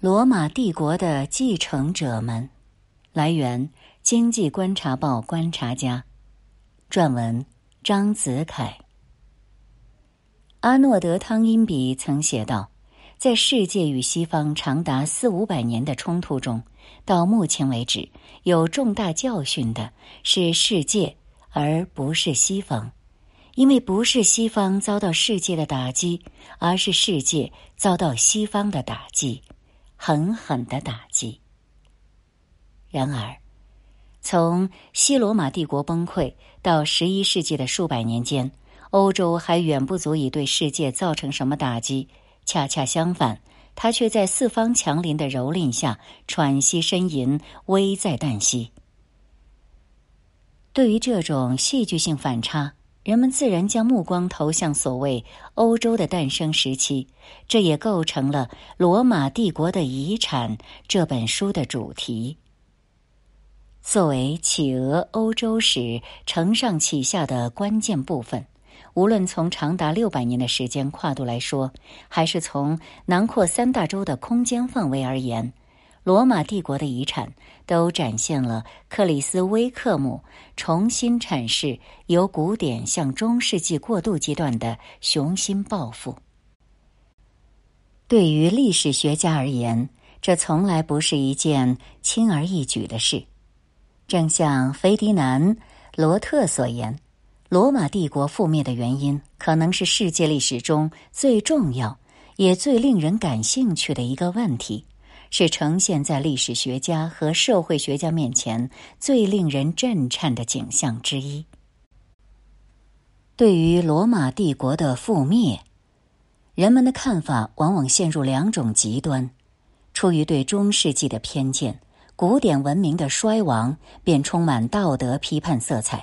罗马帝国的继承者们，来源《经济观察报》观察家，撰文张子凯。阿诺德·汤因比曾写道：“在世界与西方长达四五百年的冲突中，到目前为止，有重大教训的是世界，而不是西方，因为不是西方遭到世界的打击，而是世界遭到西方的打击。”狠狠的打击。然而，从西罗马帝国崩溃到十一世纪的数百年间，欧洲还远不足以对世界造成什么打击。恰恰相反，它却在四方强邻的蹂躏下喘息呻吟，危在旦夕。对于这种戏剧性反差。人们自然将目光投向所谓欧洲的诞生时期，这也构成了《罗马帝国的遗产》这本书的主题。作为企鹅欧洲史承上启下的关键部分，无论从长达六百年的时间跨度来说，还是从囊括三大洲的空间范围而言。罗马帝国的遗产都展现了克里斯威克姆重新阐释由古典向中世纪过渡阶段的雄心抱负。对于历史学家而言，这从来不是一件轻而易举的事。正像菲迪南·罗特所言，罗马帝国覆灭的原因可能是世界历史中最重要也最令人感兴趣的一个问题。是呈现在历史学家和社会学家面前最令人震颤的景象之一。对于罗马帝国的覆灭，人们的看法往往陷入两种极端：出于对中世纪的偏见，古典文明的衰亡便充满道德批判色彩；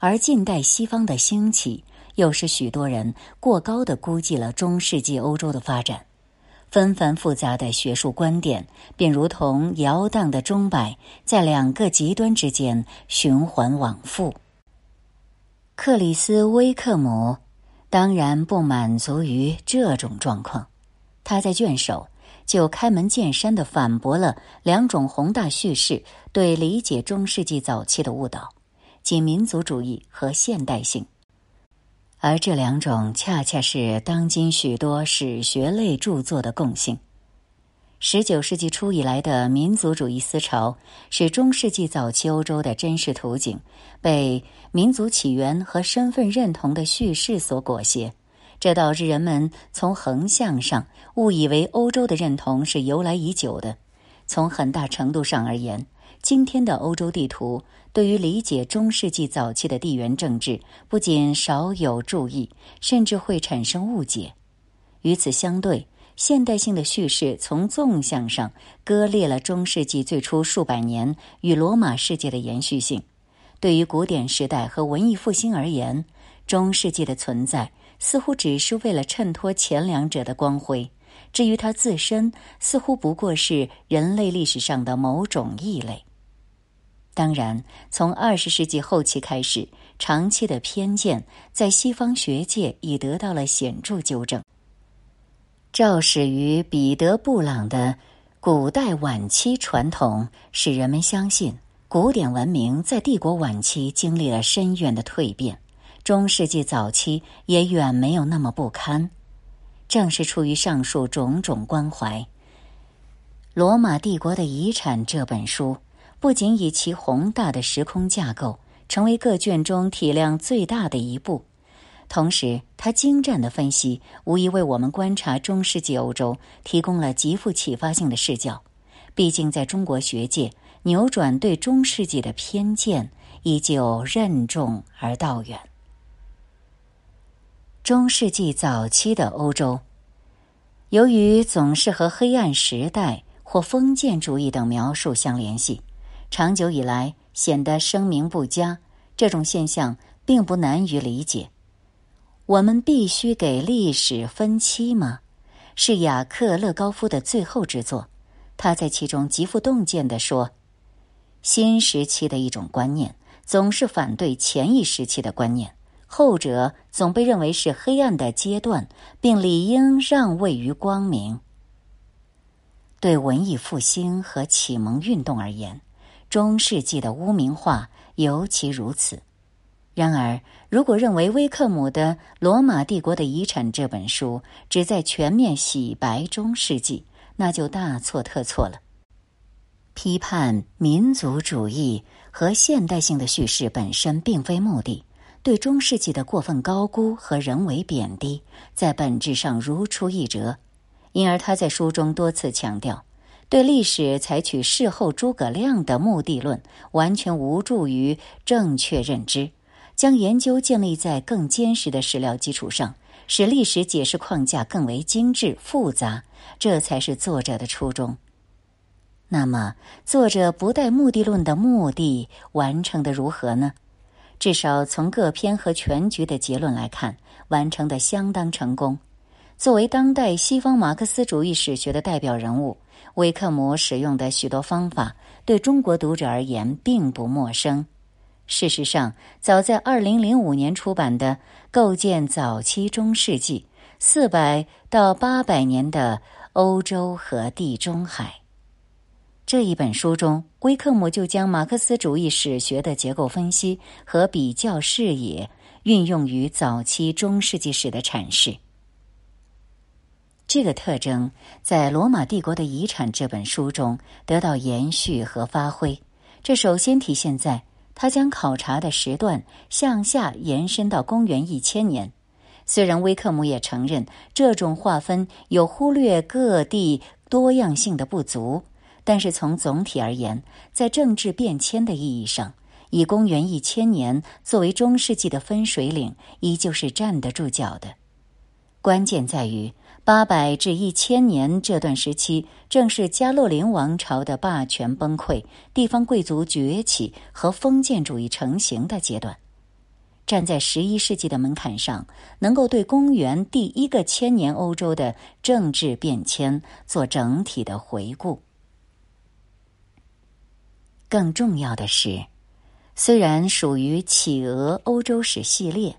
而近代西方的兴起，又使许多人过高的估计了中世纪欧洲的发展。纷繁复杂的学术观点，便如同摇荡的钟摆，在两个极端之间循环往复。克里斯威克姆当然不满足于这种状况，他在卷首就开门见山的反驳了两种宏大叙事对理解中世纪早期的误导，即民族主义和现代性。而这两种恰恰是当今许多史学类著作的共性。十九世纪初以来的民族主义思潮，使中世纪早期欧洲的真实图景被民族起源和身份认同的叙事所裹挟，这导致人们从横向上误以为欧洲的认同是由来已久的。从很大程度上而言，今天的欧洲地图。对于理解中世纪早期的地缘政治，不仅少有注意，甚至会产生误解。与此相对，现代性的叙事从纵向上割裂了中世纪最初数百年与罗马世界的延续性。对于古典时代和文艺复兴而言，中世纪的存在似乎只是为了衬托前两者的光辉，至于它自身，似乎不过是人类历史上的某种异类。当然，从二十世纪后期开始，长期的偏见在西方学界已得到了显著纠正。肇始于彼得·布朗的古代晚期传统，使人们相信古典文明在帝国晚期经历了深远的蜕变，中世纪早期也远没有那么不堪。正是出于上述种种关怀，《罗马帝国的遗产》这本书。不仅以其宏大的时空架构成为各卷中体量最大的一部，同时，他精湛的分析无疑为我们观察中世纪欧洲提供了极富启发性的视角。毕竟，在中国学界，扭转对中世纪的偏见依旧任重而道远。中世纪早期的欧洲，由于总是和黑暗时代或封建主义等描述相联系。长久以来显得声名不佳，这种现象并不难于理解。我们必须给历史分期吗？是雅克·勒高夫的最后之作。他在其中极富洞见地说：“新时期的一种观念总是反对前一时期的观念，后者总被认为是黑暗的阶段，并理应让位于光明。”对文艺复兴和启蒙运动而言，中世纪的污名化尤其如此。然而，如果认为威克姆的《罗马帝国的遗产》这本书旨在全面洗白中世纪，那就大错特错了。批判民族主义和现代性的叙事本身并非目的，对中世纪的过分高估和人为贬低，在本质上如出一辙。因而，他在书中多次强调，对历史采取事后诸葛亮的目的论，完全无助于正确认知。将研究建立在更坚实的史料基础上，使历史解释框架更为精致复杂，这才是作者的初衷。那么，作者不带目的论的目的完成的如何呢？至少从各篇和全局的结论来看，完成的相当成功。作为当代西方马克思主义史学的代表人物，维克姆使用的许多方法，对中国读者而言并不陌生。事实上，早在二零零五年出版的《构建早期中世纪：四百到八百年的欧洲和地中海》这一本书中，威克姆就将马克思主义史学的结构分析和比较视野运用于早期中世纪史的阐释。这个特征在《罗马帝国的遗产》这本书中得到延续和发挥。这首先体现在。他将考察的时段向下延伸到公元一千年。虽然威克姆也承认这种划分有忽略各地多样性的不足，但是从总体而言，在政治变迁的意义上，以公元一千年作为中世纪的分水岭，依旧是站得住脚的。关键在于。八百至一千年这段时期，正是加洛林王朝的霸权崩溃、地方贵族崛起和封建主义成型的阶段。站在十一世纪的门槛上，能够对公元第一个千年欧洲的政治变迁做整体的回顾。更重要的是，虽然属于企鹅欧洲史系列。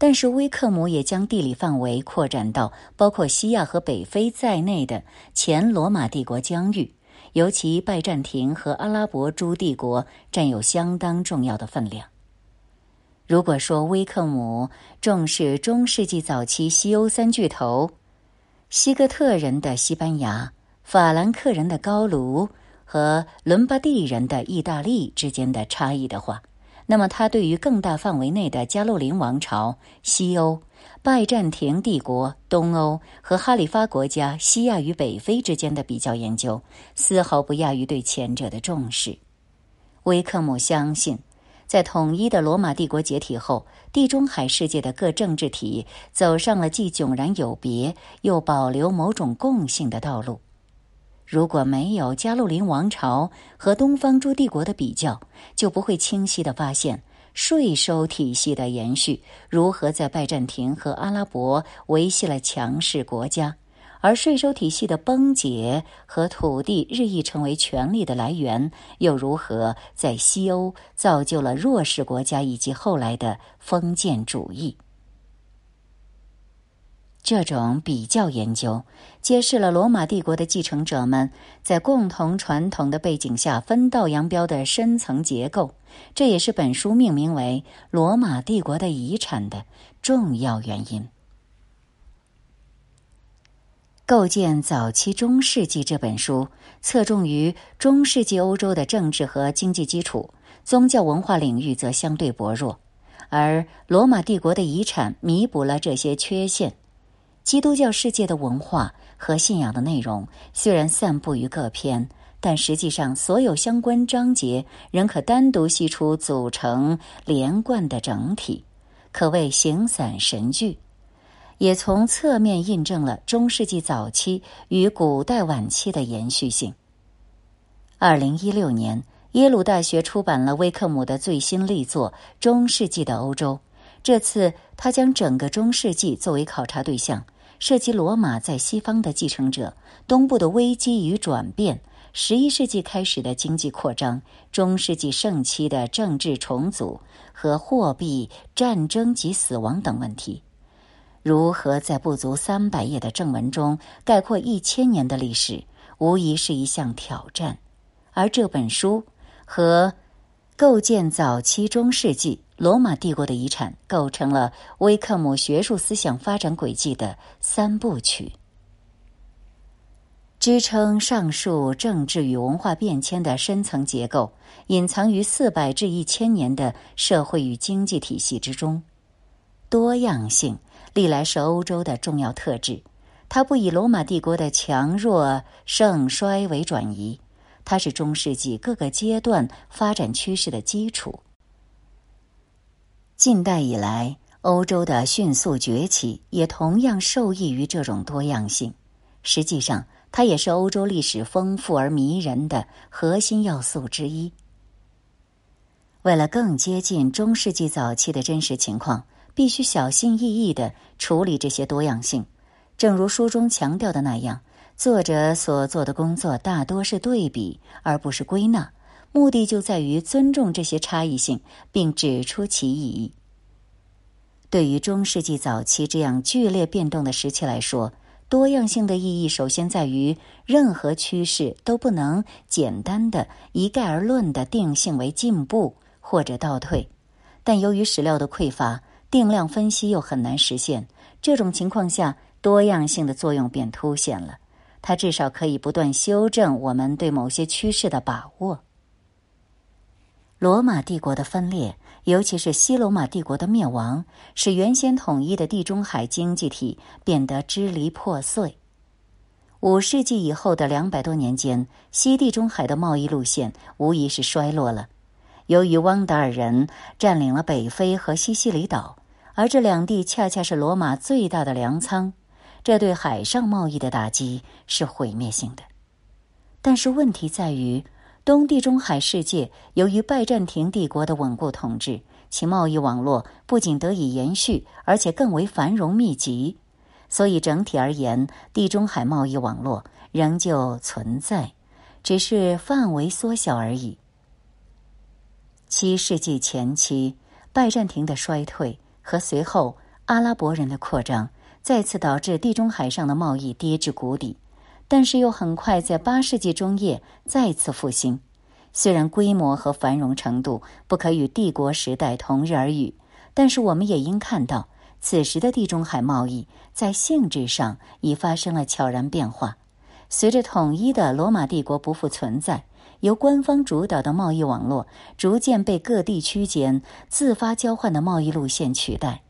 但是威克姆也将地理范围扩展到包括西亚和北非在内的前罗马帝国疆域，尤其拜占庭和阿拉伯诸帝国占有相当重要的分量。如果说威克姆重视中世纪早期西欧三巨头——西哥特人的西班牙、法兰克人的高卢和伦巴第人的意大利之间的差异的话，那么，他对于更大范围内的加洛林王朝、西欧、拜占庭帝国、东欧和哈里发国家西亚与北非之间的比较研究，丝毫不亚于对前者的重视。威克姆相信，在统一的罗马帝国解体后，地中海世界的各政治体走上了既迥然有别又保留某种共性的道路。如果没有加洛林王朝和东方诸帝国的比较，就不会清晰的发现税收体系的延续如何在拜占庭和阿拉伯维系了强势国家，而税收体系的崩解和土地日益成为权力的来源又如何在西欧造就了弱势国家以及后来的封建主义。这种比较研究揭示了罗马帝国的继承者们在共同传统的背景下分道扬镳的深层结构，这也是本书命名为《罗马帝国的遗产》的重要原因。构建早期中世纪这本书侧重于中世纪欧洲的政治和经济基础，宗教文化领域则相对薄弱，而《罗马帝国的遗产》弥补了这些缺陷。基督教世界的文化和信仰的内容虽然散布于各篇，但实际上所有相关章节仍可单独析出，组成连贯的整体，可谓形散神聚，也从侧面印证了中世纪早期与古代晚期的延续性。二零一六年，耶鲁大学出版了威克姆的最新力作《中世纪的欧洲》，这次他将整个中世纪作为考察对象。涉及罗马在西方的继承者、东部的危机与转变、十一世纪开始的经济扩张、中世纪盛期的政治重组和货币、战争及死亡等问题。如何在不足三百页的正文中概括一千年的历史，无疑是一项挑战。而这本书和构建早期中世纪罗马帝国的遗产，构成了威克姆学术思想发展轨迹的三部曲。支撑上述政治与文化变迁的深层结构，隐藏于四百至一千年的社会与经济体系之中。多样性历来是欧洲的重要特质，它不以罗马帝国的强弱盛衰为转移，它是中世纪各个阶段发展趋势的基础。近代以来，欧洲的迅速崛起也同样受益于这种多样性。实际上，它也是欧洲历史丰富而迷人的核心要素之一。为了更接近中世纪早期的真实情况，必须小心翼翼的处理这些多样性。正如书中强调的那样，作者所做的工作大多是对比，而不是归纳，目的就在于尊重这些差异性，并指出其意义。对于中世纪早期这样剧烈变动的时期来说，多样性的意义首先在于，任何趋势都不能简单的一概而论的定性为进步或者倒退。但由于史料的匮乏，定量分析又很难实现，这种情况下，多样性的作用便凸显了。它至少可以不断修正我们对某些趋势的把握。罗马帝国的分裂。尤其是西罗马帝国的灭亡，使原先统一的地中海经济体变得支离破碎。五世纪以后的两百多年间，西地中海的贸易路线无疑是衰落了。由于汪达尔人占领了北非和西西里岛，而这两地恰恰是罗马最大的粮仓，这对海上贸易的打击是毁灭性的。但是问题在于。东地中海世界由于拜占庭帝国的稳固统治，其贸易网络不仅得以延续，而且更为繁荣密集。所以整体而言，地中海贸易网络仍旧存在，只是范围缩小而已。七世纪前期，拜占庭的衰退和随后阿拉伯人的扩张，再次导致地中海上的贸易跌至谷底。但是又很快在八世纪中叶再次复兴，虽然规模和繁荣程度不可与帝国时代同日而语，但是我们也应看到，此时的地中海贸易在性质上已发生了悄然变化。随着统一的罗马帝国不复存在，由官方主导的贸易网络逐渐被各地区间自发交换的贸易路线取代。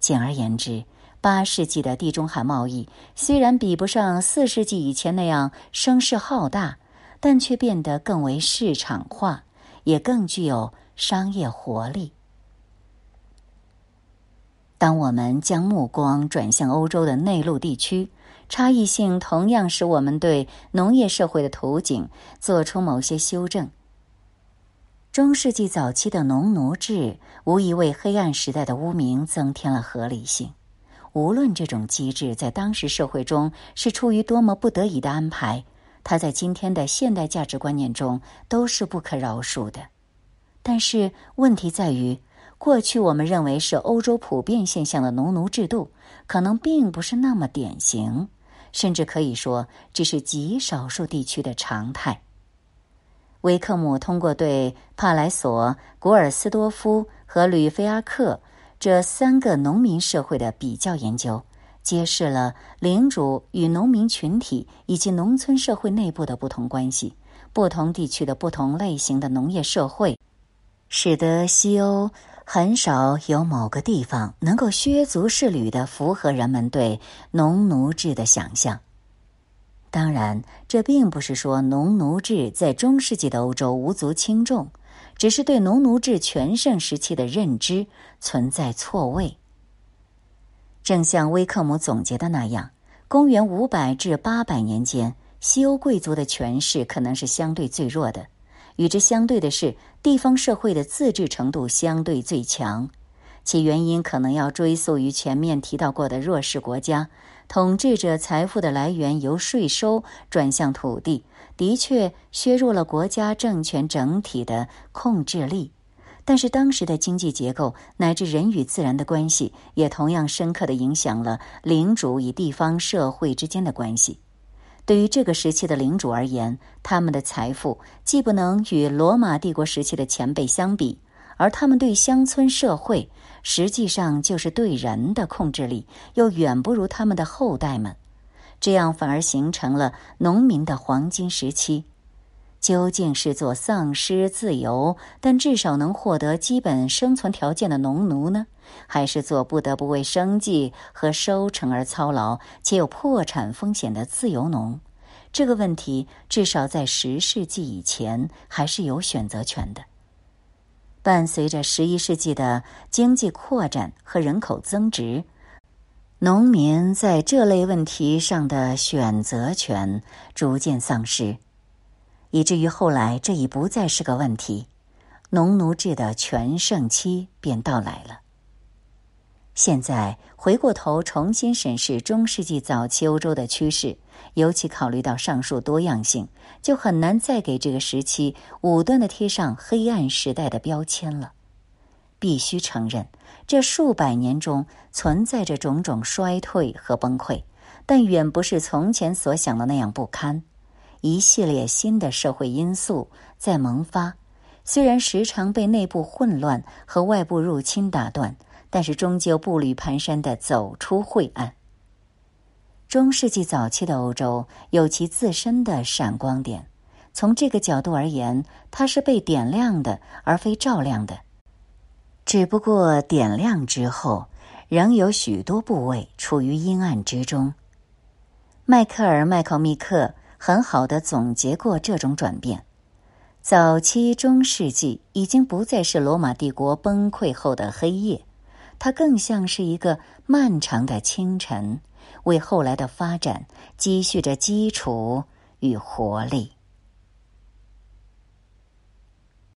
简而言之。八世纪的地中海贸易虽然比不上四世纪以前那样声势浩大，但却变得更为市场化，也更具有商业活力。当我们将目光转向欧洲的内陆地区，差异性同样使我们对农业社会的图景做出某些修正。中世纪早期的农奴制无疑为黑暗时代的污名增添了合理性。无论这种机制在当时社会中是出于多么不得已的安排，它在今天的现代价值观念中都是不可饶恕的。但是问题在于，过去我们认为是欧洲普遍现象的农奴制度，可能并不是那么典型，甚至可以说只是极少数地区的常态。维克姆通过对帕莱索、古尔斯多夫和吕菲阿克。这三个农民社会的比较研究，揭示了领主与农民群体以及农村社会内部的不同关系，不同地区的不同类型的农业社会，使得西欧很少有某个地方能够削足适履的符合人们对农奴制的想象。当然，这并不是说农奴制在中世纪的欧洲无足轻重。只是对农奴制全盛时期的认知存在错位。正像威克姆总结的那样，公元五百至八百年间，西欧贵族的权势可能是相对最弱的；与之相对的是，地方社会的自治程度相对最强。其原因可能要追溯于前面提到过的弱势国家，统治者财富的来源由税收转向土地。的确削弱了国家政权整体的控制力，但是当时的经济结构乃至人与自然的关系，也同样深刻的影响了领主与地方社会之间的关系。对于这个时期的领主而言，他们的财富既不能与罗马帝国时期的前辈相比，而他们对乡村社会，实际上就是对人的控制力，又远不如他们的后代们。这样反而形成了农民的黄金时期。究竟是做丧失自由，但至少能获得基本生存条件的农奴呢，还是做不得不为生计和收成而操劳且有破产风险的自由农？这个问题至少在十世纪以前还是有选择权的。伴随着十一世纪的经济扩展和人口增值，农民在这类问题上的选择权逐渐丧失。以至于后来，这已不再是个问题，农奴制的全盛期便到来了。现在回过头重新审视中世纪早期欧洲的趋势，尤其考虑到上述多样性，就很难再给这个时期武断的贴上黑暗时代的标签了。必须承认，这数百年中存在着种种衰退和崩溃，但远不是从前所想的那样不堪。一系列新的社会因素在萌发，虽然时常被内部混乱和外部入侵打断，但是终究步履蹒跚的走出晦暗。中世纪早期的欧洲有其自身的闪光点，从这个角度而言，它是被点亮的，而非照亮的。只不过点亮之后，仍有许多部位处于阴暗之中。迈克尔·麦考密克。很好的总结过这种转变。早期中世纪已经不再是罗马帝国崩溃后的黑夜，它更像是一个漫长的清晨，为后来的发展积蓄着基础与活力。